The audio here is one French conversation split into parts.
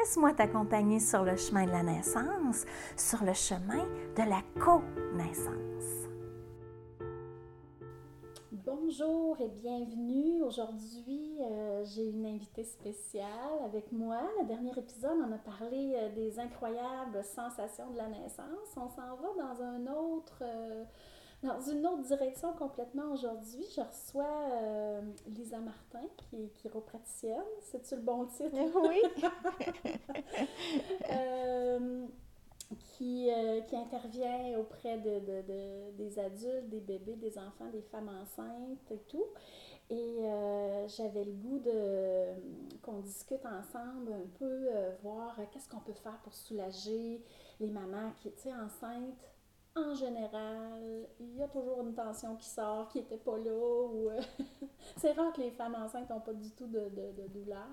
Laisse-moi t'accompagner sur le chemin de la naissance, sur le chemin de la co-naissance. Bonjour et bienvenue. Aujourd'hui, euh, j'ai une invitée spéciale avec moi. Le dernier épisode, on a parlé euh, des incroyables sensations de la naissance. On s'en va dans un autre... Euh, dans une autre direction complètement aujourd'hui. Je reçois euh, Lisa Martin, qui est chiropraticienne. C'est-tu le bon titre? Oui. Euh, qui, euh, qui, intervient auprès de, de, des adultes, des bébés, des enfants, des femmes enceintes et tout. Et j'avais le goût de qu'on discute ensemble un peu, voir qu'est-ce qu'on peut faire pour soulager les mamans qui, tu sais, enceintes en général, il y a toujours une tension qui sort qui n'était pas là. Ou, euh, c'est rare que les femmes enceintes n'ont pas du tout de, de, douleur.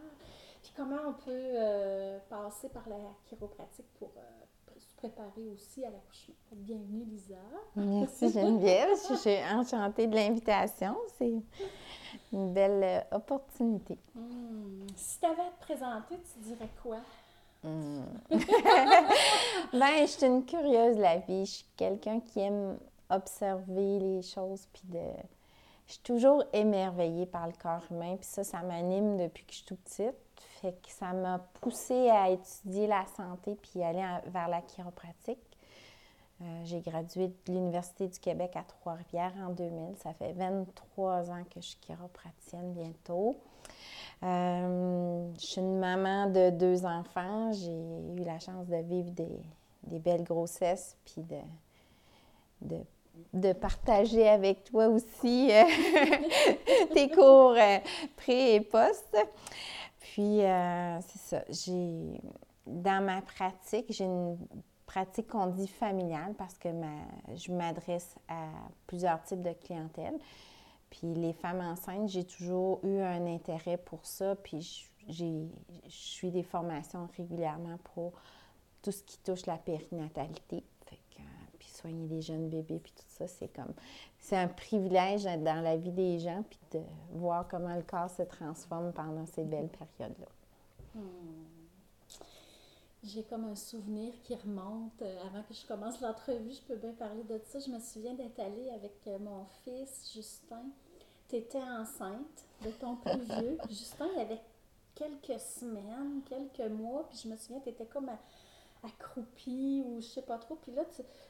Puis comment on peut euh, passer par la chiropratique pour euh, se préparer aussi à l'accouchement? Bienvenue Lisa. Merci Geneviève, je suis enchantée de l'invitation. C'est une belle opportunité. Hmm. Si tu avais à te présenter, tu dirais quoi? Hmm. ben, je suis une curieuse de la vie. Je suis quelqu'un qui aime observer les choses, puis de... Je suis toujours émerveillée par le corps humain, puis ça, ça m'anime depuis que je suis toute petite. Fait que ça m'a poussée à étudier la santé puis aller vers la chiropratique. Euh, j'ai gradué de l'Université du Québec à Trois-Rivières en 2000. Ça fait 23 ans que je suis chiropraticienne bientôt. Euh, je suis une maman de deux enfants. J'ai eu la chance de vivre des, des belles grossesses, puis de, de, de, partager avec toi aussi euh, tes cours euh, pré et post. Puis, c'est ça. J'ai, dans ma pratique, j'ai une pratique qu'on dit familiale parce que ma, je m'adresse à plusieurs types de clientèle. Puis les femmes enceintes, j'ai toujours eu un intérêt pour ça. Puis je suis des formations régulièrement pour tout ce qui touche la périnatalité. Puis soigner les jeunes bébés, puis tout ça, c'est comme... C'est un privilège dans la vie des gens, puis de voir comment le corps se transforme pendant ces belles périodes-là. Hmm. J'ai comme un souvenir qui remonte. Euh, avant que je commence l'entrevue, je peux bien parler de ça. Je me souviens d'être allée avec euh, mon fils, Justin. Tu étais enceinte de ton plus vieux. Justin, il avait quelques semaines, quelques mois. Puis je me souviens, tu étais comme à accroupi ou je sais pas trop. Puis là,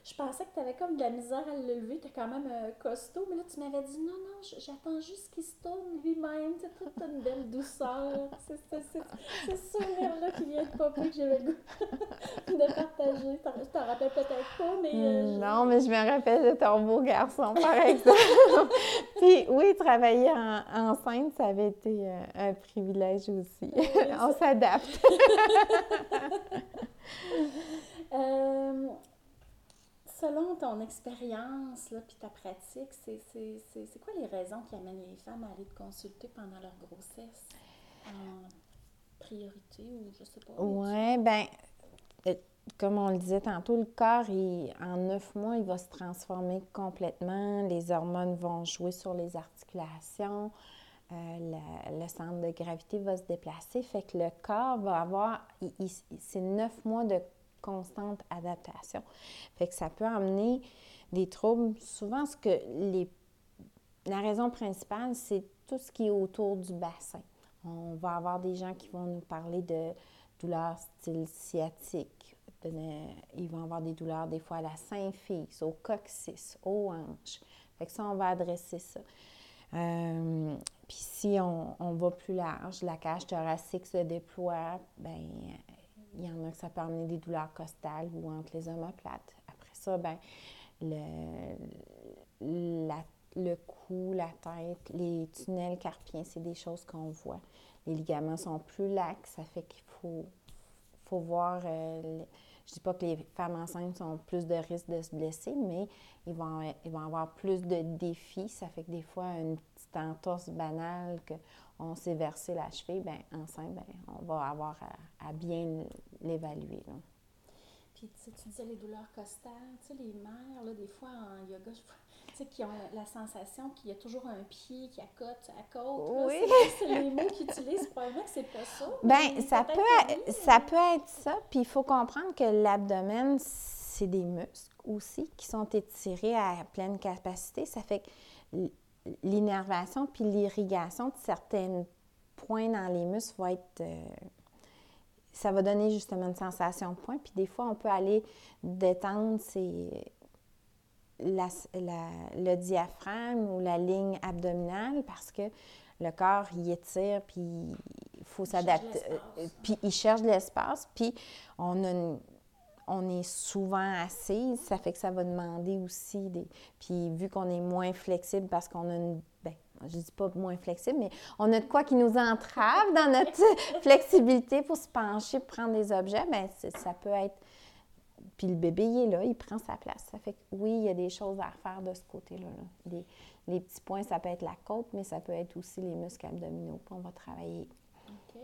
je pensais que tu avais comme de la misère à le lever. Tu es quand même euh, costaud. Mais là, tu m'avais dit non, non, j'attends juste qu'il se tourne lui-même. C'est toute une belle douceur. C'est ce souvenir-là qui vient de popper que j'avais le goût de partager. Tu t'en rappelles peut-être pas, mais. Euh, non, mais je me rappelle de ton beau garçon, par exemple. Puis oui, travailler en, enceinte, ça avait été euh, un privilège aussi. On s'adapte. Euh, selon ton expérience puis ta pratique, c'est quoi les raisons qui amènent les femmes à aller te consulter pendant leur grossesse en priorité ou je sais pas? Oui, ben euh, comme on le disait tantôt, le corps, en neuf mois, il va se transformer complètement. Les hormones vont jouer sur les articulations. Euh, le, centre de gravité va se déplacer, fait que le corps va avoir, c'est neuf mois de constante adaptation. Fait que ça peut amener des troubles. Souvent, ce que les, la raison principale, c'est tout ce qui est autour du bassin. On va avoir des gens qui vont nous parler de douleurs style sciatique. Ils vont avoir des douleurs des fois à la symphyse, au coccyx, aux hanches. Fait que ça, on va adresser ça. Euh, puis si on, va plus large, la cage thoracique se déploie, ben il y en a que ça peut amener des douleurs costales ou entre les omoplates. Après ça, ben le, cou, la tête, les tunnels carpiens, c'est des choses qu'on voit. Les ligaments sont plus lax, ça fait qu'il faut, faut voir euh, Je dis pas que les femmes enceintes ont plus de risques de se blesser, mais ils vont, ils vont avoir plus de défis. Ça fait que des fois, une petite entorse banale qu'on s'est versé la cheville, bien, enceinte, bien, on va avoir à, bien l'évaluer. Puis, tu, disais les douleurs costales, tu sais, les mères, là, des fois, en yoga, je qui ont la sensation qu'il y a toujours un pied qui accote à côte. Oui. C'est les mots qu'ils utilisent. Probablement que c'est pas ça. Bien, ça peut, ça peut être ça. Puis il faut comprendre que l'abdomen, c'est des muscles aussi qui sont étirés à pleine capacité. Ça fait que l'innervation puis l'irrigation de certains points dans les muscles va être... Euh, ça va donner justement une sensation de point. Puis des fois, on peut aller détendre ces le diaphragme ou la ligne abdominale parce que le corps, il étire, puis il faut s'adapter. Euh, puis il cherche de l'espace, puis on on est souvent assise, ça fait que ça va demander aussi des... Puis vu qu'on est moins flexible parce qu'on a une... Ben, je dis pas moins flexible, mais on a de quoi qui nous entrave dans notre flexibilité pour se pencher, pour prendre des objets, bien, ça peut être puis le bébé, il est là, il prend sa place. Ça fait que oui, il y a des choses à faire de ce côté-là. Les, petits points, ça peut être la côte, mais ça peut être aussi les muscles abdominaux. Puis on va travailler. OK.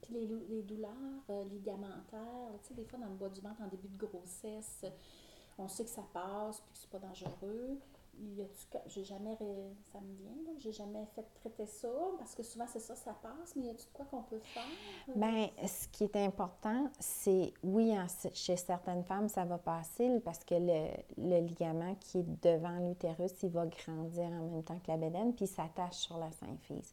Puis les, les douleurs euh, ligamentaires, tu sais, des fois dans le bois du ventre, en début de grossesse, on sait que ça passe, puis que c'est pas dangereux j'ai jamais, ça me vient, j'ai jamais fait traiter ça, parce que souvent c'est ça, ça passe, mais y a-tu quoi qu'on peut faire? Bien, ce qui est important, c'est, oui, chez certaines femmes, ça va passer, parce que le, le ligament qui est devant l'utérus, il va grandir en même temps que la bédaine, puis il s'attache sur la symphyse.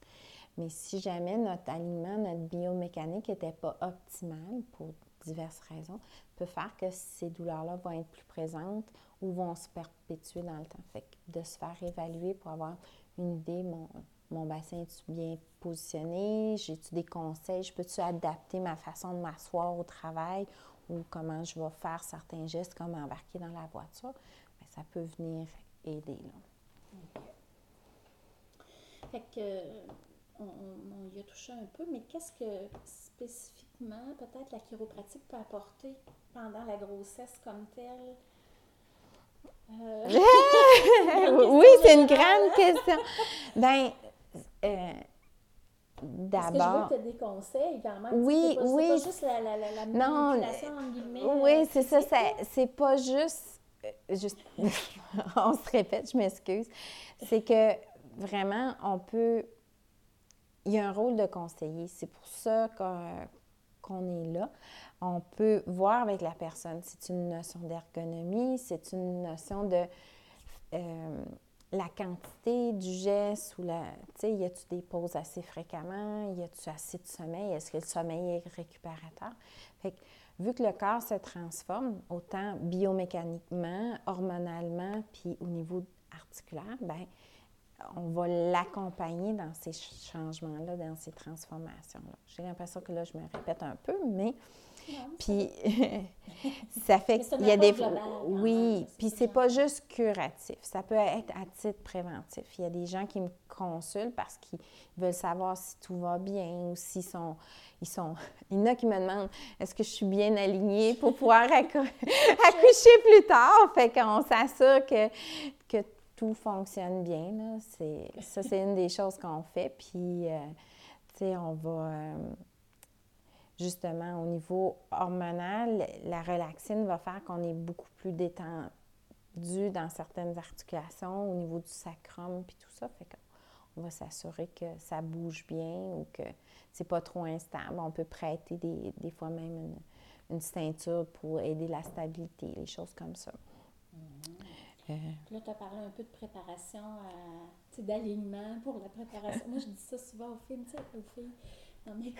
Mais si jamais notre aliment, notre biomécanique n'était pas optimal pour diverses raisons, peut faire que ces douleurs-là vont être plus présentes ou vont se perpétuer dans le temps. Fait que de se faire évaluer pour avoir une idée, mon, mon bassin est bien positionné, j'ai-tu des conseils, je peux-tu adapter ma façon de m'asseoir au travail? Ou comment je vais faire certains gestes comme embarquer dans la voiture, Bien, ça peut venir aider. Là. Fait que, on, y a touché un peu, mais qu'est-ce que spécifiquement, peut-être, la chiropratique peut apporter pendant la grossesse comme telle? Euh, oui, c'est une grande question. Ben, euh, d'abord. Que je veux que tu as des conseils, quand même? Oui, pas, oui. C'est pas juste la, la, la, manipulation, en guillemets. Oui, c'est ça. C'est pas juste. Juste on se répète, je m'excuse. C'est que vraiment, on peut. Il y a un rôle de conseiller. C'est pour ça est là on peut voir avec la personne. C'est une notion d'ergonomie, c'est une notion de euh, la quantité du geste ou la. Tu sais, y a-tu des pauses assez fréquemment? Y a-tu assez de sommeil? Est-ce que le sommeil est récupérateur? Fait que, vu que le corps se transforme, autant biomécaniquement, hormonalement, puis au niveau articulaire, ben on va l'accompagner dans ces changements-là, dans ces transformations-là. J'ai l'impression que là, je me répète un peu, mais puis ça fait qu'il y a des oui, puis c'est pas juste curatif, ça peut être à titre préventif. Il y a des gens qui me consultent parce qu'ils veulent savoir si tout va bien ou s'ils sont ils sont il y en a qui me demandent est-ce que je suis bien alignée pour pouvoir accoucher plus tard? Fait qu'on s'assure que que tout fonctionne bien là, c'est ça c'est une des choses qu'on fait puis euh, tu sais on va euh, justement, au niveau hormonal, la relaxine va faire qu'on est beaucoup plus détendu dans certaines articulations, au niveau du sacrum, puis tout ça. Fait qu'on va s'assurer que ça bouge bien ou que c'est pas trop instable. On peut prêter des, des fois même une, ceinture pour aider la stabilité, les choses comme ça. Euh. Là, tu as parlé un peu de préparation, d'alignement pour la préparation. Moi, je dis ça souvent aux filles, tu sais, aux filles dans mes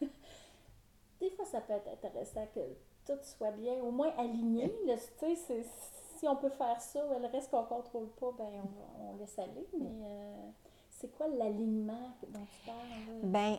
des fois, ça peut être intéressant que tout soit bien, au moins aligné. si on peut faire ça, le reste qu'on ne contrôle pas, ben on, laisse aller. Mais euh, c'est quoi l'alignement dont tu parles? Bien,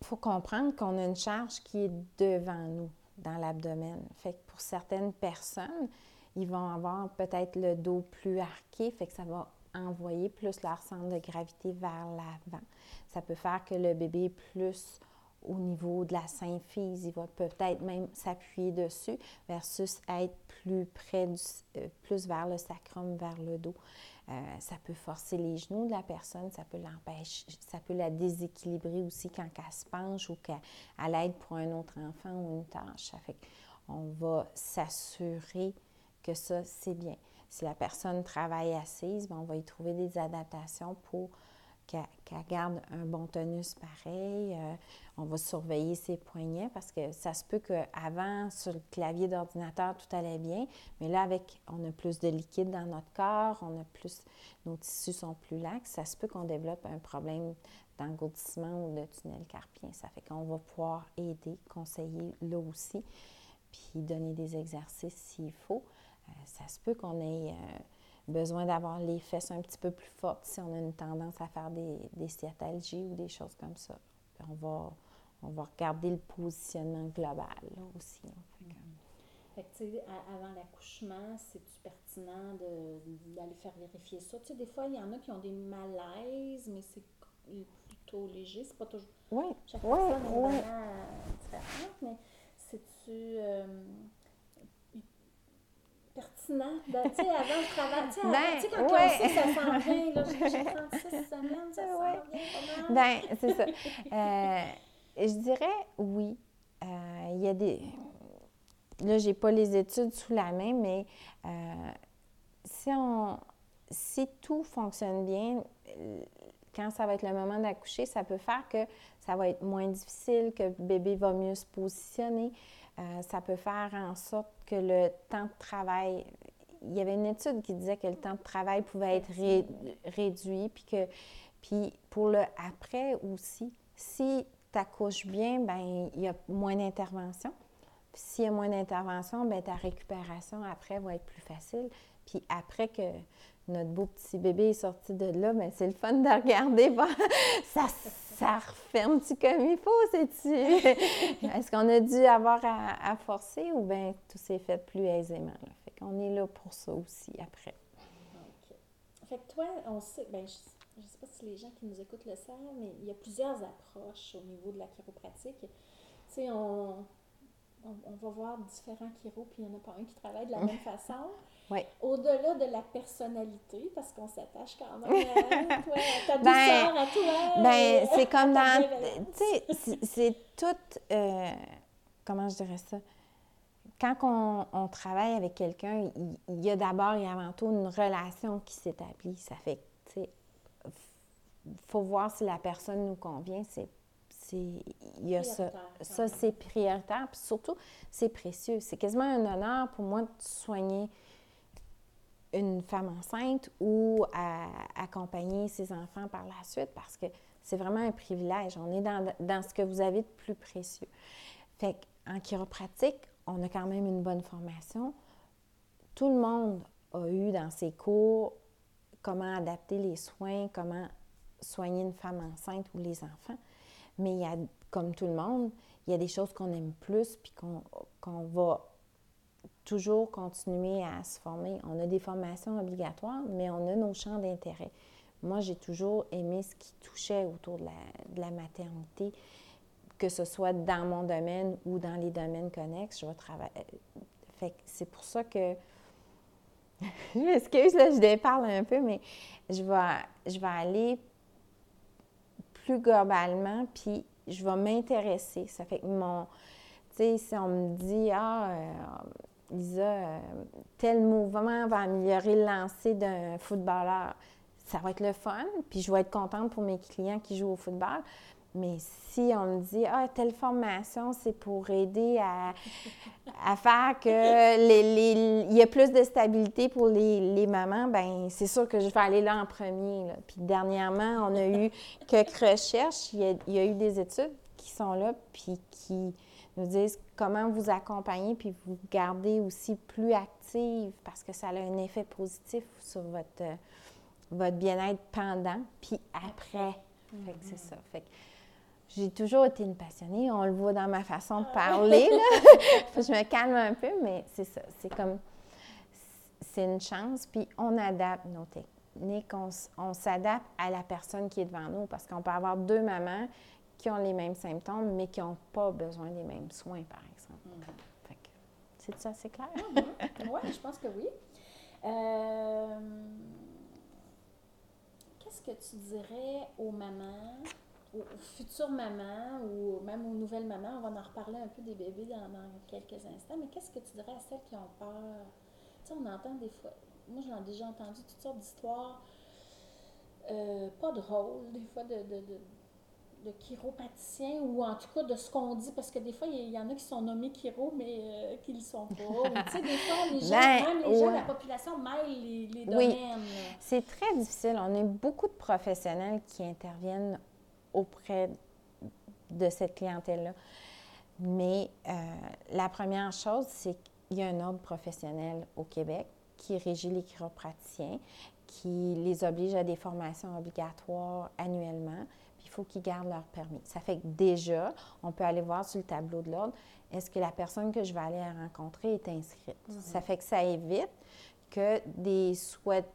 il faut comprendre qu'on a une charge qui est devant nous, dans l'abdomen. Fait que pour certaines personnes, ils vont avoir peut-être le dos plus arqué, fait que ça va envoyer plus leur centre de gravité vers l'avant. Ça peut faire que le bébé est plus au niveau de la symphyse, il va peut-être même s'appuyer dessus versus être plus près, du, euh, plus vers le sacrum, vers le dos. Euh, ça peut forcer les genoux de la personne, ça peut l'empêcher, ça peut la déséquilibrer aussi quand elle se penche ou qu'elle aide pour un autre enfant ou une tâche. Ça fait qu'on va s'assurer que ça, c'est bien. Si la personne travaille assise, ben, on va y trouver des adaptations pour qu'elle garde un bon tonus pareil. Euh, on va surveiller ses poignets parce que ça se peut qu'avant, sur le clavier d'ordinateur, tout allait bien, mais là, avec, on a plus de liquide dans notre corps, on a plus, nos tissus sont plus laxes, ça se peut qu'on développe un problème d'engourdissement ou de tunnel carpien. Ça fait qu'on va pouvoir aider, conseiller là aussi, puis donner des exercices s'il faut. Euh, ça se peut qu'on ait... Euh, besoin d'avoir les fesses un petit peu plus fortes si on a une tendance à faire des, des sciatalgies ou des choses comme ça. on va, on va regarder le positionnement global là, aussi. Fait que, avant l'accouchement, c'est-tu pertinent d'aller faire vérifier ça? Tu sais, des fois, il y en a qui ont des malaises, mais c'est plutôt léger. C'est pas toujours. Oui. Chaque oui, personne oui. différente, mais c'est-tu. Euh, pertinent. Ben, tu sais, avant le travail, tu sais, ben, quand ouais. on sait ça s'en vient, là, j'ai 36 semaines, ça s'en vient Ben, c'est ça. Euh, je dirais oui. Euh, il y a des... Là, j'ai pas les études sous la main, mais euh, si on... Si tout fonctionne bien, quand ça va être le moment d'accoucher, ça peut faire que ça va être moins difficile, que le bébé va mieux se positionner. Euh, ça peut faire en sorte que le temps de travail, il y avait une étude qui disait que le temps de travail pouvait être réduit, puis que, puis pour le après aussi, si tu accouches bien, ben il y a moins d'intervention. Puis s'il y a moins d'intervention, ben ta récupération après va être plus facile. Puis après que notre beau petit bébé est sorti de là, mais ben, c'est le fun de regarder. ça, ça referme-tu comme il faut? C'est-tu... Est-ce qu'on a dû avoir à, forcer ou bien tout s'est fait plus aisément? Là? Fait qu'on est là pour ça aussi après. OK. Fait que toi, on sait, ben, je ne sais pas si les gens qui nous écoutent le savent, mais il y a plusieurs approches au niveau de la chiropratique. Tu sais, on, on, va voir différents chiros, puis il n'y en a pas un qui travaille de la même façon. Au-delà de la personnalité, parce qu'on s'attache quand même à toi, ta ben, douceur à toi. Ben, c'est comme dans. Tu sais, c'est tout. Euh, comment je dirais ça? Quand on, on travaille avec quelqu'un, il, y a d'abord et avant tout une relation qui s'établit. Ça fait tu sais, faut voir si la personne nous convient. C'est il y a ça, ça c'est prioritaire. Puis surtout, c'est précieux. C'est quasiment un honneur pour moi de soigner une femme enceinte ou à accompagner ses enfants par la suite parce que c'est vraiment un privilège. On est dans, dans, ce que vous avez de plus précieux. Fait en chiropratique, on a quand même une bonne formation. Tout le monde a eu dans ses cours comment adapter les soins, comment soigner une femme enceinte ou les enfants. Mais il y a, comme tout le monde, il y a des choses qu'on aime plus puis qu'on va toujours continuer à se former. On a des formations obligatoires, mais on a nos champs d'intérêt. Moi, j'ai toujours aimé ce qui touchait autour de la, maternité, que ce soit dans mon domaine ou dans les domaines connexes. Je vais travailler. Fait c'est pour ça que. je m'excuse, là, je déparle un peu, mais je vais, je vais aller plus globalement, puis je vais m'intéresser. Ça fait que mon. Tu sais, si on me dit, ah, euh, Lisa, euh, tel mouvement va améliorer le lancer d'un footballeur. Ça va être le fun, puis je vais être contente pour mes clients qui jouent au football. Mais si on me dit, ah, telle formation, c'est pour aider à, faire que les, il y a plus de stabilité pour les, mamans, ben c'est sûr que je vais aller là en premier. Puis dernièrement, on a eu quelques recherches, il y, a, il y a eu des études qui sont là, puis qui nous disent comment vous accompagner puis vous garder aussi plus active parce que ça a un effet positif sur votre, votre bien-être pendant puis après. Fait que c'est ça. Fait que j'ai toujours été une passionnée. On le voit dans ma façon de parler. je me calme un peu, mais c'est ça. C'est comme. C'est une chance. Puis on adapte nos techniques. On, on s'adapte à la personne qui est devant nous parce qu'on peut avoir deux mamans qui ont les mêmes symptômes, mais qui n'ont pas besoin des mêmes soins, par exemple. Fait que, c'est ça, c'est clair? oui, je pense que oui. Euh, Qu'est-ce que tu dirais aux mamans, aux, aux futures mamans ou même aux nouvelles mamans? On va en reparler un peu des bébés dans, dans quelques instants, mais qu'est-ce que tu dirais à celles qui ont peur? Tu sais, on entend des fois, moi j'en ai déjà entendu toutes sortes d'histoires, euh, pas drôles, des fois de, de, de, de chiropraticiens ou en tout cas de ce qu'on dit, parce que des fois il y, en a qui sont nommés chiro, mais euh, qui ne le sont pas. Tu sais, des fois, les gens, Ben, même les gens, ouais. la population mêle les, les Oui. domaines. C'est très difficile. On a beaucoup de professionnels qui interviennent auprès de cette clientèle-là. Mais euh, la première chose, c'est qu'il y a un ordre professionnel au Québec qui régit les chiropraticiens, qui les oblige à des formations obligatoires annuellement. Puis il faut qu'ils gardent leur permis. Ça fait que déjà, on peut aller voir sur le tableau de l'ordre, est-ce que la personne que je vais aller rencontrer est inscrite? Ça fait que ça évite que des souhaits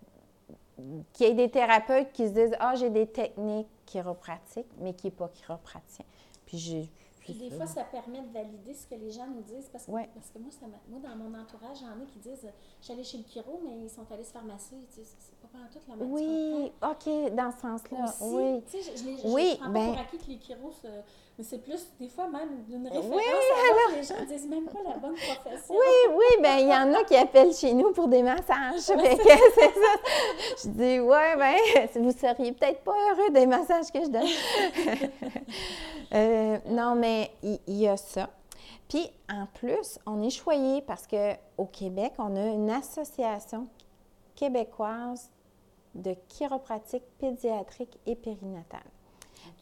qu'il y ait des thérapeutes qui se disent Ah, j'ai des techniques chiropratiques, mais qui n'est pas chiropraticien. Puis j'ai. Puis des fois, ça permet de valider ce que les gens nous disent. Parce que, Ouais. parce que moi, ça moi, dans mon entourage, j'en ai qui disent euh, Je suis allée chez le chiro, mais ils sont allés se faire masser. Tu sais, c'est pas pendant toute la même Oui, OK, dans ce sens-là. Aussi, Oui. tu sais, je, je, les- je Oui, prends ben- pour acquis que les chiros, se- mais c'est plus, des fois, même d'une référence Oui, l'autre, les gens disent même pas la bonne profession. Oui, oui, ben il y en a qui appellent chez nous pour des massages. Fait que c'est ça. Je dis, ouais, ben, vous seriez peut-être pas heureux des massages que je donne. Euh, non, mais il il y, a ça. Puis, en plus, on est choyé parce qu'au Québec, on a une association québécoise de chiropratique pédiatrique et périnatale.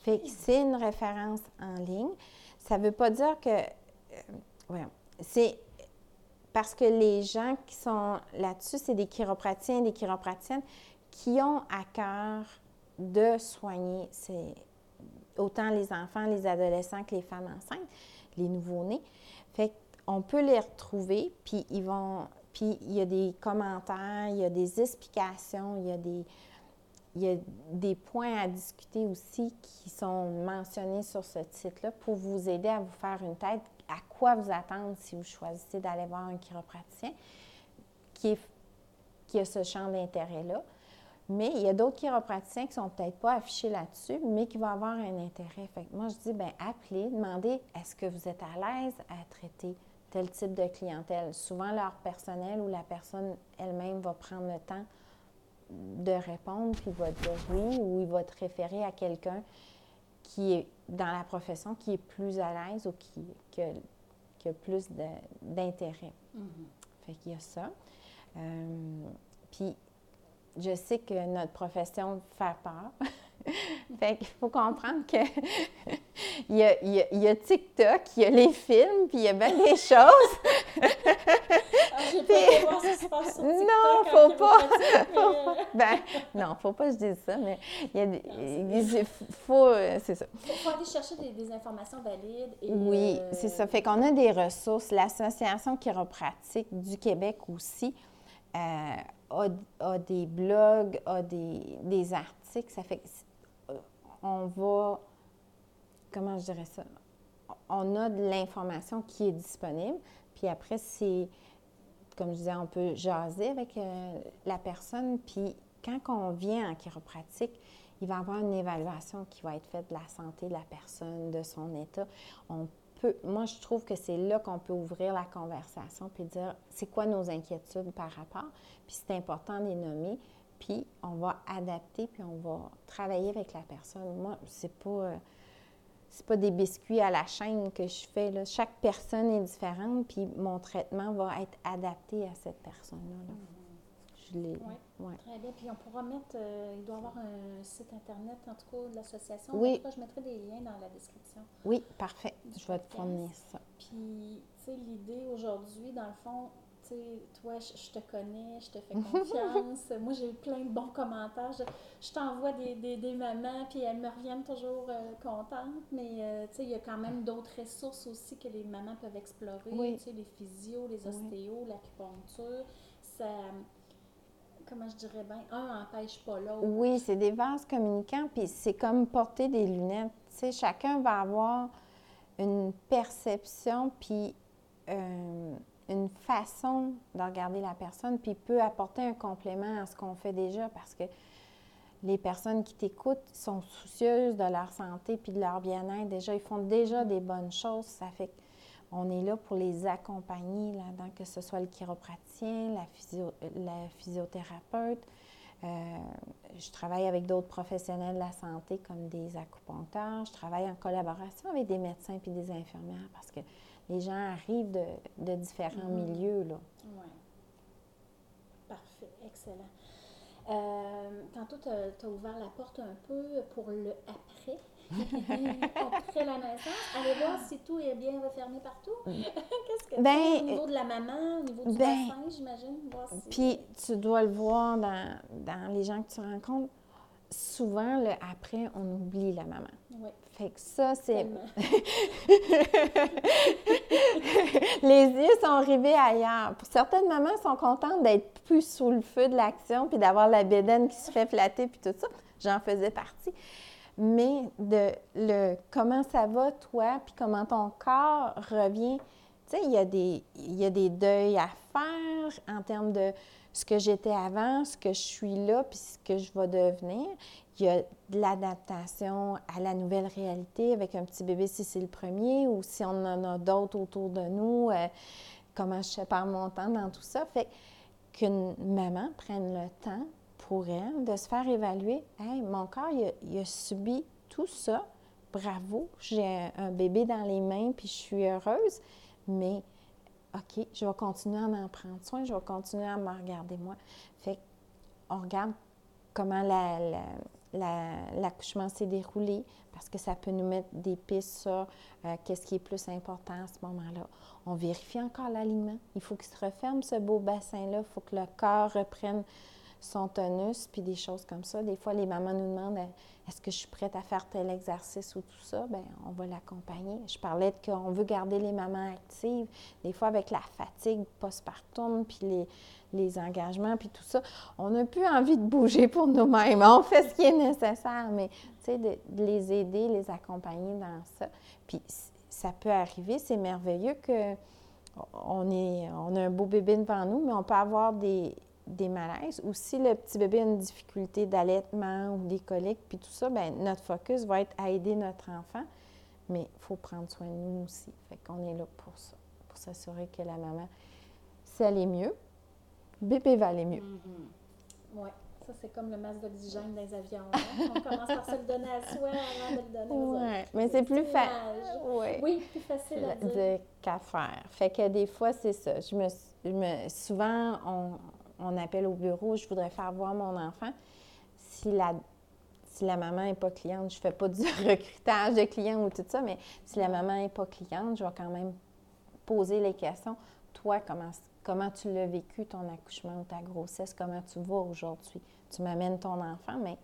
Fait c'est une référence en ligne. Ça ne veut pas dire que... euh, c'est parce que les gens qui sont là-dessus, c'est des chiropraticiens et des chiropraticiennes qui ont à cœur de soigner autant les enfants, les adolescents que les femmes enceintes, les nouveau-nés. Fait qu'on peut les retrouver, puis ils vont... Puis il y a des commentaires, il y a des explications, il y a des, il y a des points à discuter aussi qui sont mentionnés sur ce site-là pour vous aider à vous faire une tête à quoi vous attendre si vous choisissez d'aller voir un chiropraticien qui, a ce champ d'intérêt-là. Mais il y a d'autres chiropraticiens qui ne sont peut-être pas affichés là-dessus, mais qui vont avoir un intérêt. Moi, je dis, bien, appelez, demandez, est-ce que vous êtes à l'aise à traiter tel type de clientèle? Souvent, leur personnel ou la personne elle-même va prendre le temps de répondre, puis il va dire oui, ou il va te référer à quelqu'un qui est dans la profession, qui est plus à l'aise ou qui, qui, a, qui a plus d'intérêt. Mhm. Fait qu'il y a ça. Euh, puis, je sais que notre profession fait peur. fait qu'il faut comprendre que il, y a, il, y a, il y a TikTok, il y a les films, puis il y a bien des choses. Ah, pas voir ce qui se passe sur Non, TikTok en faut pas. chiropratique, mais, euh, ben, non, faut pas que je dise ça, mais il y a des. il faut, euh, c'est ça. faut, faut aller chercher des, des informations valides. Et, Oui, euh, c'est ça. Fait qu'on a des ressources. L'Association chiropratique du Québec aussi euh, a, a des blogs, a des, des articles. Ça fait on va. Comment je dirais ça? On a de l'information qui est disponible. Puis après, c'est. Comme je disais, on peut jaser avec euh, la personne. Puis quand on vient en chiropratique, il va y avoir une évaluation qui va être faite de la santé de la personne, de son état. Moi, je trouve que c'est là qu'on peut ouvrir la conversation puis dire c'est quoi nos inquiétudes par rapport? Puis c'est important de les nommer. Puis on va adapter puis on va travailler avec la personne. Moi, c'est pas. euh, c'est pas des biscuits à la chaîne que je fais. Là. Chaque personne est différente, puis mon traitement va être adapté à cette personne-là. là. Je l'ai. Ouais. ouais. Très bien. Puis on pourra mettre, euh, il doit y avoir un site internet, en tout cas, de l'association. Oui. Cas, je mettrai des liens dans la description. Oui, parfait. Je vais te fournir ça. Puis, tu sais, l'idée aujourd'hui, dans le fond, tu toi, je, je te connais, je te fais confiance. Moi, j'ai eu plein de bons commentaires. Je, je t'envoie des, des, des mamans, puis elles me reviennent toujours euh, contentes. Mais, euh, tu sais, il y a quand même d'autres ressources aussi que les mamans peuvent explorer. Oui. Tu sais, les physios, les Oui. ostéos, l'acupuncture. Ça... comment je dirais bien, un n'empêche pas l'autre. Oui, c'est des vases communicants, puis c'est comme porter des lunettes. Tu sais, chacun va avoir une perception, puis euh, une façon de regarder la personne, puis peut apporter un complément à ce qu'on fait déjà, parce que les personnes qui t'écoutent sont soucieuses de leur santé puis de leur bien-être. Déjà, ils font déjà des bonnes choses. Ça fait qu'on est là pour les accompagner là-dedans, que ce soit le chiropraticien, la, la physiothérapeute. Euh, je travaille avec d'autres professionnels de la santé comme des acupuncteurs. Je travaille en collaboration avec des médecins puis des infirmières parce que les gens arrivent de, différents mm-hmm. milieux. Là. Oui. Parfait, excellent. Euh, tantôt, tu as, ouvert la porte un peu pour le après. après la naissance. Allez voir si tout est bien refermé partout. Qu'est-ce que ben, au niveau de la maman, au niveau du ben, j'imagine? Puis tu dois le voir dans, dans les gens que tu rencontres souvent, le après, on oublie la maman. Oui. Fait que ça, c'est. les yeux sont rivés ailleurs. Pour certaines mamans sont contentes d'être plus sous le feu de l'action puis d'avoir la bédaine qui se fait flatter puis tout ça. J'en faisais partie. Mais de le comment ça va, toi, puis comment ton corps revient. Tu sais, il y, a des, il y a des deuils à faire en termes de ce que j'étais avant, ce que je suis là, puis ce que je vais devenir. Il y a de l'adaptation à la nouvelle réalité avec un petit bébé si c'est le premier ou si on en a d'autres autour de nous, euh, comment je sépare mon temps dans tout ça. Fait qu'une maman prenne le temps pour elle de se faire évaluer. Hey, mon corps, il a, subi tout ça. Bravo, j'ai un bébé dans les mains puis je suis heureuse, mais OK, je vais continuer à en prendre soin, je vais continuer à me regarder moi. Fait on regarde comment l'accouchement s'est déroulé, parce que ça peut nous mettre des pistes sur euh, qu'est-ce qui est plus important à ce moment-là. On vérifie encore l'alignement. Il faut qu'il se referme, ce beau bassin-là. Il faut que le corps reprenne son tonus, puis des choses comme ça. Des fois, les mamans nous demandent est-ce que je suis prête à faire tel exercice ou tout ça? Bien, on va l'accompagner. Je parlais de qu'on veut garder les mamans actives. Des fois, avec la fatigue postpartum, puis les, les engagements, puis tout ça, on n'a plus envie de bouger pour nous-mêmes. On fait ce qui est nécessaire, mais tu sais, de, les aider, les accompagner dans ça. Puis ça peut arriver, c'est merveilleux que on, est, on a un beau bébé devant nous, mais on peut avoir des, des malaises ou si le petit bébé a une difficulté d'allaitement ou des coliques, puis tout ça, bien, notre focus va être à aider notre enfant, mais il faut prendre soin de nous aussi. Fait qu'on est là pour ça, pour s'assurer que la maman, si elle est mieux, bébé va aller mieux. Mm-hmm. Oui, ça c'est comme le masque d'oxygène dans les avions. Hein. On commence par se le donner à soi avant de le donner aux ouais, mais c'est plus facile. Oui, plus facile à dire. qu'à faire. Fait que des fois, c'est ça. Je me, je me, souvent, on, on appelle au bureau, je voudrais faire voir mon enfant. Si la, maman n'est pas cliente, je ne fais pas du recrutage de clients ou tout ça, mais si la maman n'est pas cliente, je vais quand même poser les questions. Toi, comment, comment tu l'as vécu, ton accouchement ou ta grossesse? Comment tu vas aujourd'hui? Tu m'amènes ton enfant, mais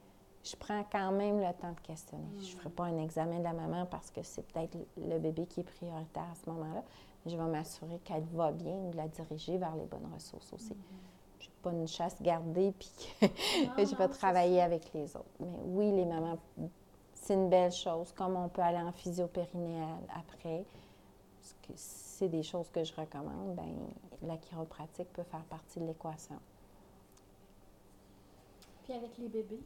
je prends quand même le temps de questionner. Je ne ferai pas un examen de la maman parce que c'est peut-être le bébé qui est prioritaire à ce moment-là. Je vais m'assurer qu'elle va bien ou la diriger vers les bonnes ressources aussi. Pas une chasse gardée, puis que je vais travailler avec les autres. Mais oui, les mamans, c'est une belle chose. Comme on peut aller en physiopérinéale après, c'est des choses que je recommande, ben la chiropratique peut faire partie de l'équation. Puis avec les bébés,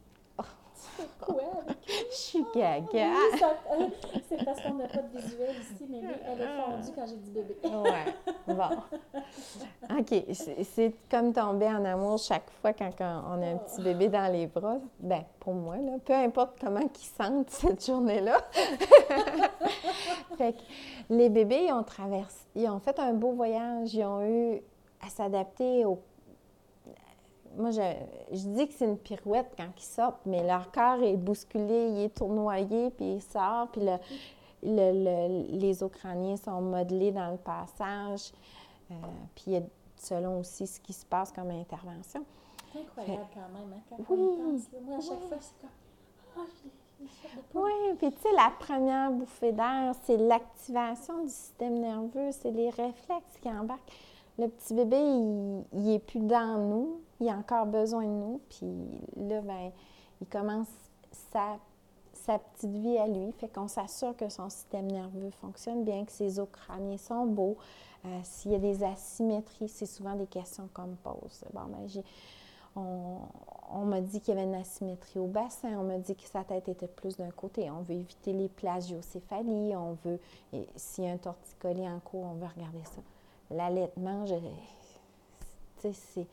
quoi? Avec Je suis gaga. Euh, c'est parce qu'on n'a pas de visuel ici, mais elle est fondue quand j'ai dit bébé. ouais. Bon. OK. C'est comme tomber en amour chaque fois quand on a un petit bébé dans les bras. Ben, pour moi, là, peu importe comment ils sentent cette journée-là. fait que les bébés, ils ont traversé, ils ont fait un beau voyage. Ils ont eu à s'adapter au moi, je, dis que c'est une pirouette quand ils sortent, mais leur corps est bousculé, il est tournoyé, puis il sort, puis les os crâniens sont modelés dans le passage. Euh, puis selon aussi ce qui se passe comme intervention. C'est incroyable quand même, hein, quand oui, on pense. Moi, à chaque fois, c'est comme... Oh, oui, puis tu sais, la première bouffée d'air, c'est l'activation du système nerveux, c'est les réflexes qui embarquent. Le petit bébé, il, il est plus dans nous, il a encore besoin de nous, puis là, ben, il commence sa, petite vie à lui, fait qu'on s'assure que son système nerveux fonctionne bien, que ses os crâniens sont beaux. Euh, s'il y a des asymétries, c'est souvent des questions qu'on me pose. Bon, ben, on, on m'a dit qu'il y avait une asymétrie au bassin, on m'a dit que sa tête était plus d'un côté. On veut éviter les plagiocéphalies, on veut, s'il y a un torticolis en cours, on veut regarder ça. L'allaitement, c'est,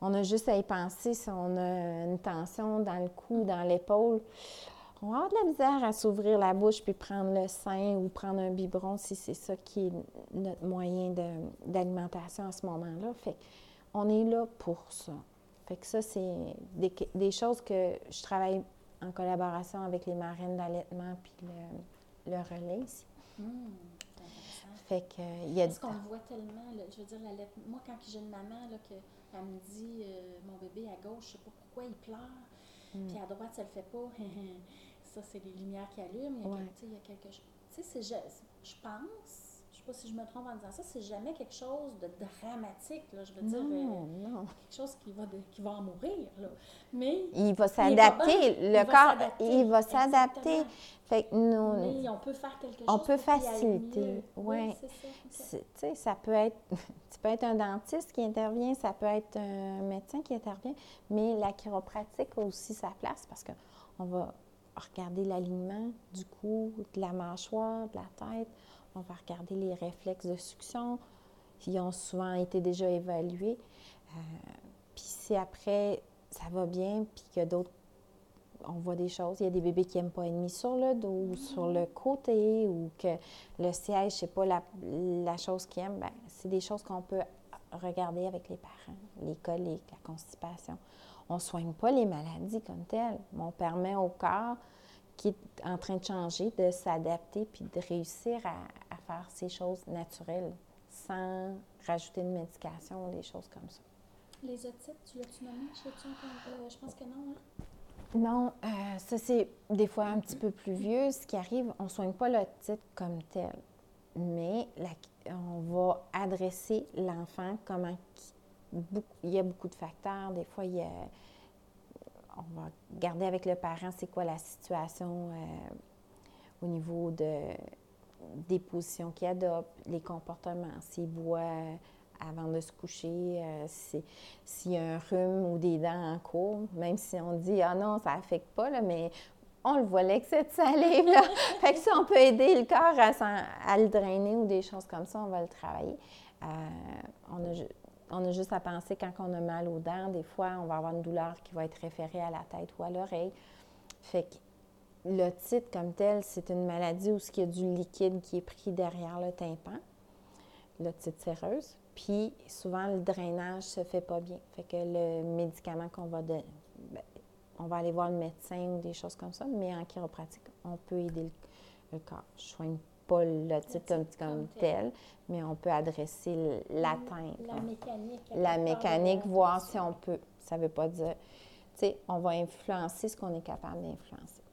on a juste à y penser si on a une tension dans le cou, dans l'épaule. On va avoir de la misère à s'ouvrir la bouche puis prendre le sein ou prendre un biberon si c'est ça qui est notre moyen d'alimentation à ce moment-là. On est là pour ça. Ça, c'est des, choses que je travaille en collaboration avec les marraines d'allaitement puis le, relais. Mmh, fait que, il y a Parce qu'on le voit tellement, je veux dire, moi, quand j'ai une maman, là, que, elle me dit, euh, mon bébé à gauche, je sais pas pourquoi il pleure, mmh. puis à droite, ça le fait pas. ça, c'est les lumières qui allument. Il y a, ouais. il y a quelque chose. Tu sais, je, je pense sais pas si je me trompe en disant ça, c'est jamais quelque chose de dramatique, là, je veux dire. Non, non. Quelque chose qui va, de, qui va en mourir, là. Mais. Il va s'adapter. Le corps, va il va s'adapter. Fait que nous. Mais on peut faire quelque chose. On peut faciliter. Ouais. Oui, ça. Tu sais, ça peut être. tu peux être un dentiste qui intervient, ça peut être un médecin qui intervient, mais la chiropratique a aussi sa place parce qu'on va regarder l'alignement du cou, de la mâchoire, de la tête. On va regarder les réflexes de succion qui ont souvent été déjà évalués. Euh, puis si après, ça va bien, puis qu'il y a d'autres, on voit des choses. Il y a des bébés qui n'aiment pas être mis sur le dos ou sur le côté ou que le siège, c'est pas la, la chose qu'ils aiment. Bien, c'est des choses qu'on peut regarder avec les parents. Les coliques, la constipation. On ne soigne pas les maladies comme telles, mais on permet au corps qui est en train de changer, de s'adapter puis de réussir à, faire ces choses naturelles sans rajouter de médication ou des choses comme ça. Les otites, tu l'as-tu nommé? Je, euh, je pense que non. Hein? Non, euh, ça c'est des fois un petit peu plus vieux. Ce qui arrive, on ne soigne pas l'otite comme tel, mais on va adresser l'enfant comment il y a beaucoup de facteurs. Des fois, il y a on va garder avec le parent c'est quoi la situation euh, au niveau de, des positions qu'il adopte, les comportements, s'il boit avant de se coucher, euh, s'il y a un rhume ou des dents en cours, même si on dit ah non, ça n'affecte pas, là, mais on le voit l'excès de salive. Là. fait que si on peut aider le corps à, à, le drainer ou des choses comme ça, on va le travailler. Euh, on a on a juste à penser quand on a mal aux dents, des fois, on va avoir une douleur qui va être référée à la tête ou à l'oreille. Fait que l'otite comme tel, c'est une maladie où il y a du liquide qui est pris derrière le tympan, l'otite séreuse. Puis souvent, le drainage se fait pas bien. Fait que le médicament qu'on va donner, ben, on va aller voir le médecin ou des choses comme ça, mais en chiropratique, on peut aider le, corps. Je soigne pas l'otite comme, comme tel, mais on peut adresser l'atteinte. La mécanique. La mécanique, voir si on peut. Ça ne veut pas dire. Tu sais, on va influencer ce qu'on est capable d'influencer.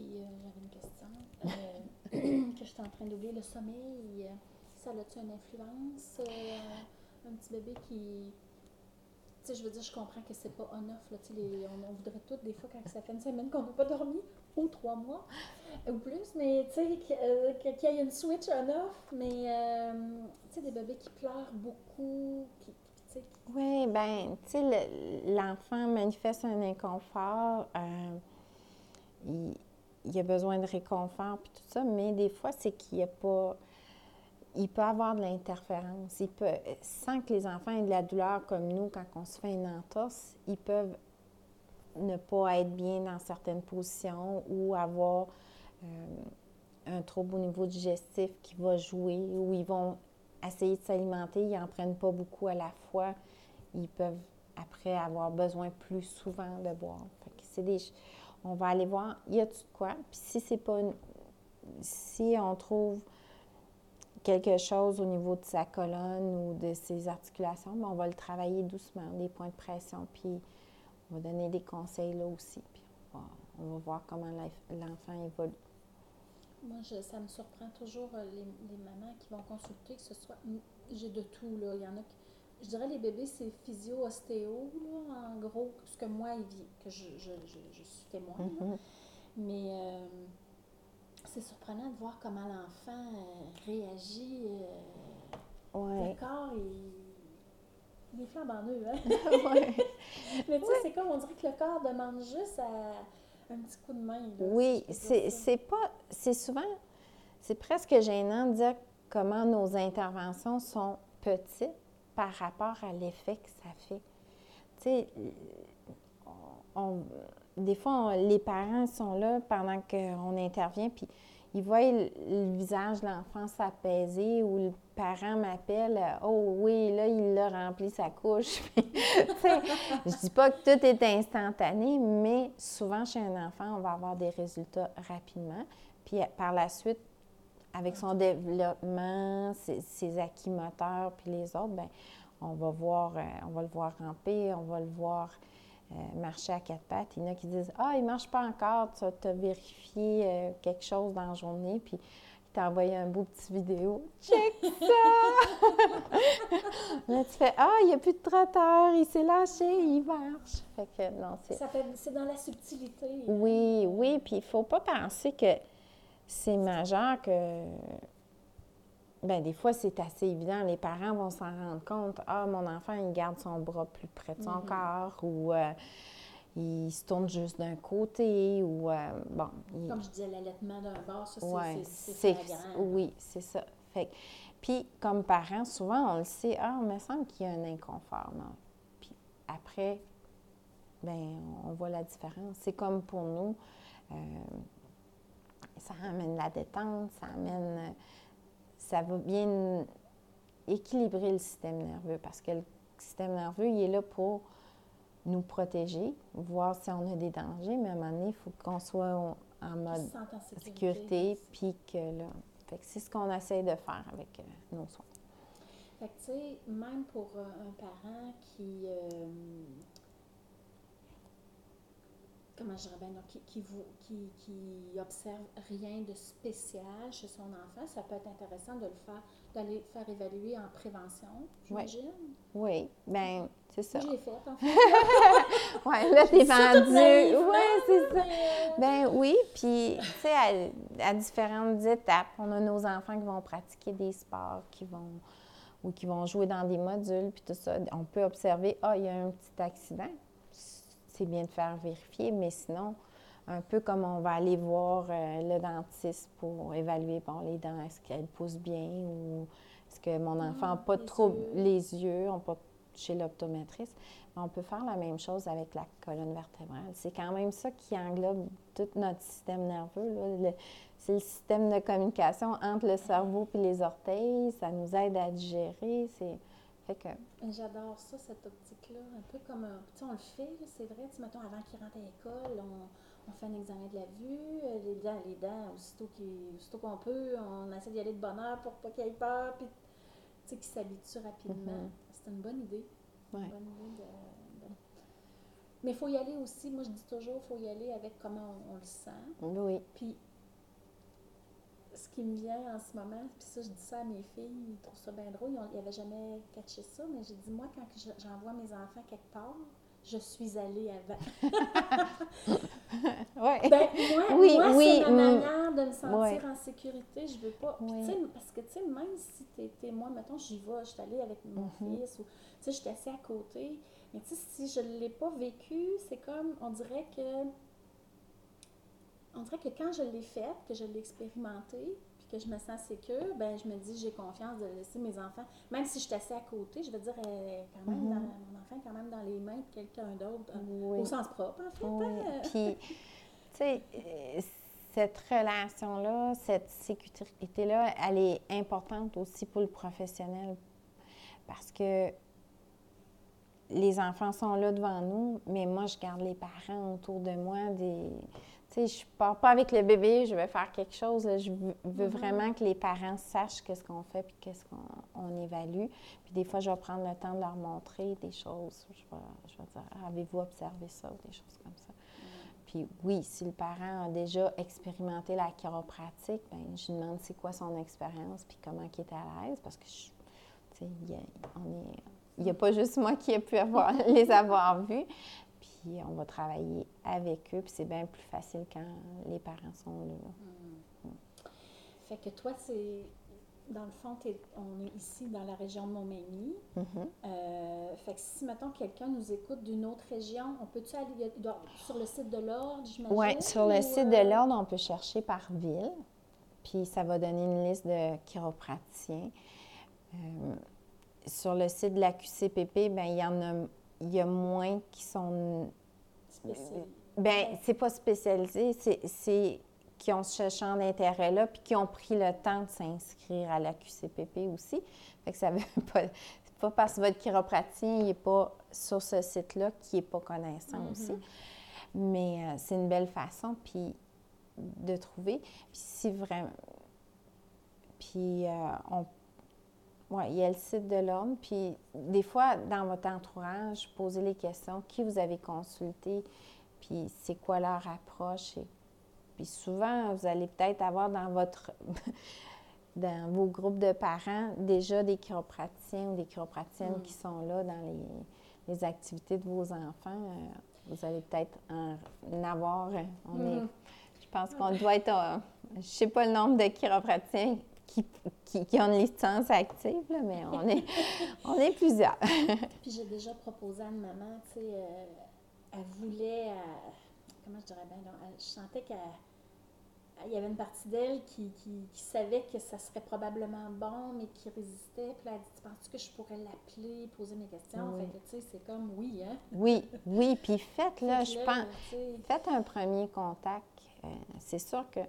Euh, j'avais une question euh, que j'étais en train d'oublier. Le sommeil, ça a-tu une influence? Euh, un petit bébé qui. Tu sais, je veux dire, je comprends que c'est pas on-off. On, on voudrait tout, des fois, quand ça fait une semaine qu'on n'a pas dormi, ou trois mois ou plus, mais tu sais, euh, qu'il y ait une switch on-off, mais euh, tu sais, des bébés qui pleurent beaucoup. Qui, oui, ben tu sais, l'enfant manifeste un inconfort, euh, il, il, a besoin de réconfort, puis tout ça, mais des fois, c'est qu'il n'y a pas. Il peut avoir de l'interférence. Il peut, sans que les enfants aient de la douleur comme nous, quand on se fait une entorse, ils peuvent ne pas être bien dans certaines positions ou avoir euh, un trouble au niveau digestif qui va jouer ou ils vont essayer de s'alimenter, ils n'en prennent pas beaucoup à la fois, ils peuvent après avoir besoin plus souvent de boire. c'est des, on va aller voir, y a-tu de quoi? Puis si c'est pas si on trouve quelque chose au niveau de sa colonne ou de ses articulations, ben, on va le travailler doucement, des points de pression, puis on va donner des conseils là aussi, puis on va, voir comment l'enfant évolue. Moi, je, ça me surprend toujours euh, les, les mamans qui vont consulter, que ce soit. J'ai de tout, là. Il y en a qui. Je dirais les bébés, c'est physio-ostéo, là, en gros, ce que moi, il vit, que je, je, je, je suis témoin. Mhm. Mais euh, c'est surprenant de voir comment l'enfant euh, réagit. euh, Ouais. Le corps, il, il est flambant neuf, hein? Ouais. Mais tu sais, c'est comme on dirait que le corps demande juste à- un petit coup de main. là, Oui, si c'est pas. C'est souvent. C'est presque gênant de dire comment nos interventions sont petites par rapport à l'effet que ça fait. Tu sais, on- des fois, les parents sont là pendant qu'on intervient, puis ils voient le, visage de l'enfant s'apaiser ou le parent m'appelle Oh oui, là, il a rempli sa couche. Je dis pas que tout est instantané, mais souvent chez un enfant, on va avoir des résultats rapidement. Puis par la suite, avec son développement, ses, ses acquis moteurs, puis les autres, ben, on va voir, euh, on va le voir ramper, on va le voir euh, marcher à quatre pattes. Il y en a qui disent Ah, il ne marche pas encore, tu as vérifié euh, quelque chose dans la journée, puis il t'a envoyé un beau petit vidéo. Check ça! Là, tu fais Ah, il n'y a plus de trotteur, il s'est lâché, il marche. Fait que non, c'est. Ça fait, c'est dans la subtilité. Oui, oui, puis il faut pas penser que c'est majeur que. Ben des fois, c'est assez évident. Les parents vont s'en rendre compte. Ah, mon enfant, il garde son bras plus près de son Mhm. corps ou euh, il se tourne juste d'un côté ou, euh, bon, il- Comme je disais, l'allaitement d'un bord, ça, c'est, Ouais, c'est, oui, c'est ça. Fait puis comme parents, souvent on le sait, ah, il me semble qu'il y a un inconfort. non? Puis après, ben on voit la différence. C'est comme pour nous, euh, ça amène la détente, ça amène, ça va bien équilibrer le système nerveux parce que le système nerveux, il est là pour nous protéger, voir si on a des dangers, mais à un moment donné, il faut qu'on soit en mode se sécurité, puis que là. Fait que c'est ce qu'on essaie de faire avec euh, nos soins. Fait que, tu sais, même pour euh, un parent qui. euh, comment je dirais bien, qui, qui, vous- qui, qui observe rien de spécial chez son enfant, ça peut être intéressant de le faire, d'aller faire évaluer en prévention, j'imagine. Oui, ben c'est ça. L'ai fait, en fait. Ouais, là, t'es vendu. Ouais, c'est ça. euh, Ben oui, puis, tu sais, à, à différentes étapes, on a nos enfants qui vont pratiquer des sports, qui vont ou qui vont jouer dans des modules, puis tout ça. On peut observer, ah, il y a un petit accident. C'est bien de faire vérifier, mais sinon, un peu comme on va aller voir euh, le dentiste pour évaluer, bon, les dents, est-ce qu'elles poussent bien ou est-ce que mon enfant n'a Ah, pas de les trouble, yeux. les yeux, ont pas chez l'optométriste. On peut faire la même chose avec la colonne vertébrale. C'est quand même ça qui englobe tout notre système nerveux. c'est le système de communication entre le cerveau et les orteils. Ça nous aide à digérer. C'est fait que Mais J'adore ça, cette optique-là. Un peu comme, un- tu sais, on le fait, c'est vrai. Tu mettons, avant qu'il rentre à l'école, on, on fait un examen de la vue, euh, les dents, les dents, aussitôt, qu'on peut, on essaie d'y aller de bonne heure pour pas qu'il ait peur, puis, tu sais, qu'il s'habitue rapidement. Mhm. C'est une bonne idée. Ouais. Une bonne idée de- de- Mais il faut y aller aussi, moi je dis toujours, il faut y aller avec comment on, on le sent. oui, Puis, ce qui me vient en ce moment, puis ça, je dis ça à mes filles, ils trouvent ça bien drôle, ils n'avaient jamais catché ça, mais j'ai dit, moi, quand je- j'envoie mes enfants quelque part, je suis allée avant. ouais. Ben, moi, Oui, moi oui, c'est ma manière de me sentir en sécurité. Je veux pas. Oui. tu parce que, tu sais, même si t'étais, moi, mettons, j'y vais, je suis allée avec mon Mhm. fils, ou, tu sais, j'étais assis à côté. Mais, tu sais, si je ne l'ai pas vécu, c'est comme, on dirait que. On dirait que quand je l'ai fait, que je l'ai expérimenté, puis que je me sens sécure, ben je me dis, j'ai confiance de laisser mes enfants. Même si je suis assis à côté, je veux dire, elle est quand même Mhm. dans, mon enfant est quand même dans les mains de quelqu'un d'autre, Oui. au sens propre, en fait. Oui. hein. Puis, tu sais, euh, cette relation-là, cette sécurité-là, elle est importante aussi pour le professionnel. Parce que les enfants sont là devant nous, mais moi, je garde les parents autour de moi. Des... Tu sais, je pars pas avec le bébé, je vais faire quelque chose. Je veux, Mhm. vraiment que les parents sachent qu'est-ce qu'on fait puis qu'est-ce qu'on on évalue. Puis des fois, je vais prendre le temps de leur montrer des choses. Je vais, je vais dire, avez-vous observé ça ou des choses comme ça. Puis oui, si le parent a déjà expérimenté la chiropratique, ben, je lui demande c'est quoi son expérience, puis comment il est à l'aise, parce que je, il n'y a, pas juste moi qui ai pu avoir, les avoir vus. Puis on va travailler avec eux, puis c'est bien plus facile quand les parents sont là. Hmm. Fait que toi, c'est dans le fond, on est ici dans la région de Montmagny. Mm fait que si, mettons, quelqu'un nous écoute d'une autre région, on peut-tu aller sur le site de l'Ordre, j'imagine? Oui, sur le site de euh? l'Ordre, on peut chercher par ville. Puis ça va donner une liste de chiropraticiens. Euh, sur le site de la QCPP, bien, il y en a, il y a moins qui sont... Spécialisés. Bien, c'est pas spécialisé, c'est qui ont ce champ d'intérêt-là, puis qui ont pris le temps de s'inscrire à la QCPP aussi. Fait que ça veut pas... pas parce que votre chiropraticien n'est pas sur ce site-là qui n'est pas connaissant mm-hmm. aussi. Mais euh, c'est une belle façon, puis de trouver. Puis si vraiment... Puis euh, on oui, il y a le site de l'ordre. Puis des fois, dans votre entourage, posez les questions. Qui vous avez consulté? Puis c'est quoi leur approche? Puis souvent, vous allez peut-être avoir dans votre dans vos groupes de parents déjà des chiropraticiens ou des chiropraticiennes mm. qui sont là dans les, activités de vos enfants. Euh, vous allez peut-être en, avoir. On est, mm. je pense qu'on doit être, je ne sais pas le nombre de chiropraticiens qui, qui, ont une licence active, mais on est, on est plusieurs. Puis j'ai déjà proposé à une maman, tu sais, euh, elle voulait, euh, comment je dirais bien, je sentais qu'elle il y avait une partie d'elle qui, qui, savait que ça serait probablement bon, mais qui résistait. Puis là, elle dit Tu penses que je pourrais l'appeler, poser mes questions? Fait que, tu sais, c'est comme oui, hein? Oui, oui. Puis faites, là, je pense. Faites un premier contact. Euh, c'est sûr que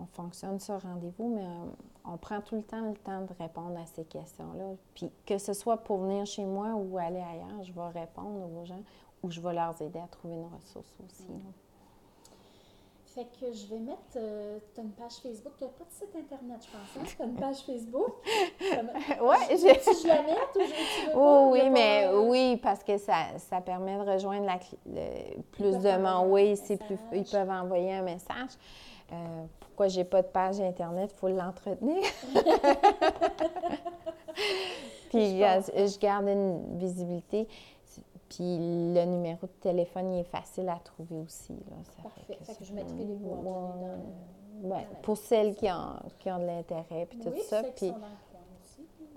on fonctionne sur rendez-vous, mais euh, on prend tout le temps le temps de répondre à ces questions-là. Puis que ce soit pour venir chez moi ou aller ailleurs, je vais répondre aux gens ou je vais leur aider à trouver une ressource aussi. Fait que je vais mettre. Euh, tu as une page Facebook. Tu n'as pas de site Internet, je pense. Hein? Tu as une page Facebook? Si je la mette ou je, tu veux Oui, mais oui, parce que ça, ça permet de rejoindre la, plus de monde. Oui, c'est plus, ils peuvent envoyer un message. Euh, pourquoi j'ai pas de page Internet? Il faut l'entretenir. Puis je, garde une visibilité. Puis le numéro de téléphone, il est facile à trouver aussi. Là. Parfait. Fait que, je mettrai les dans ouais, Pour celles qui ont, qui ont de l'intérêt, puis tout ça. Puis,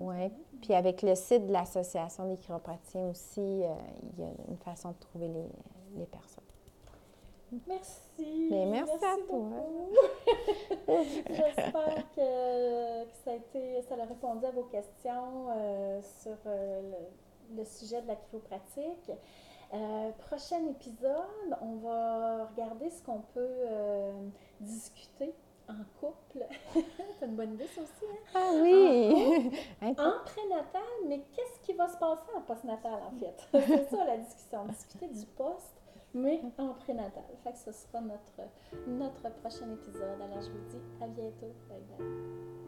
oui. Puis avec le site de l'Association des chiropraticiens aussi, euh, il y a une façon de trouver les, les personnes. Merci. Mais merci, à toi. J'espère que, que, ça a été, ça a répondu à vos questions euh, sur euh, le, le, sujet de la chiropratique. Euh, prochain épisode, on va regarder ce qu'on peut discuter en couple. C'est une bonne idée, ça aussi. Hein? Ah oui! En, prénatal, mais qu'est-ce qui va se passer en postnatal, en fait? C'est ça la discussion. Discuter du post, mais en prénatal. Fait que ce sera notre, notre prochain épisode. Alors, je vous dis à bientôt. Bye bye.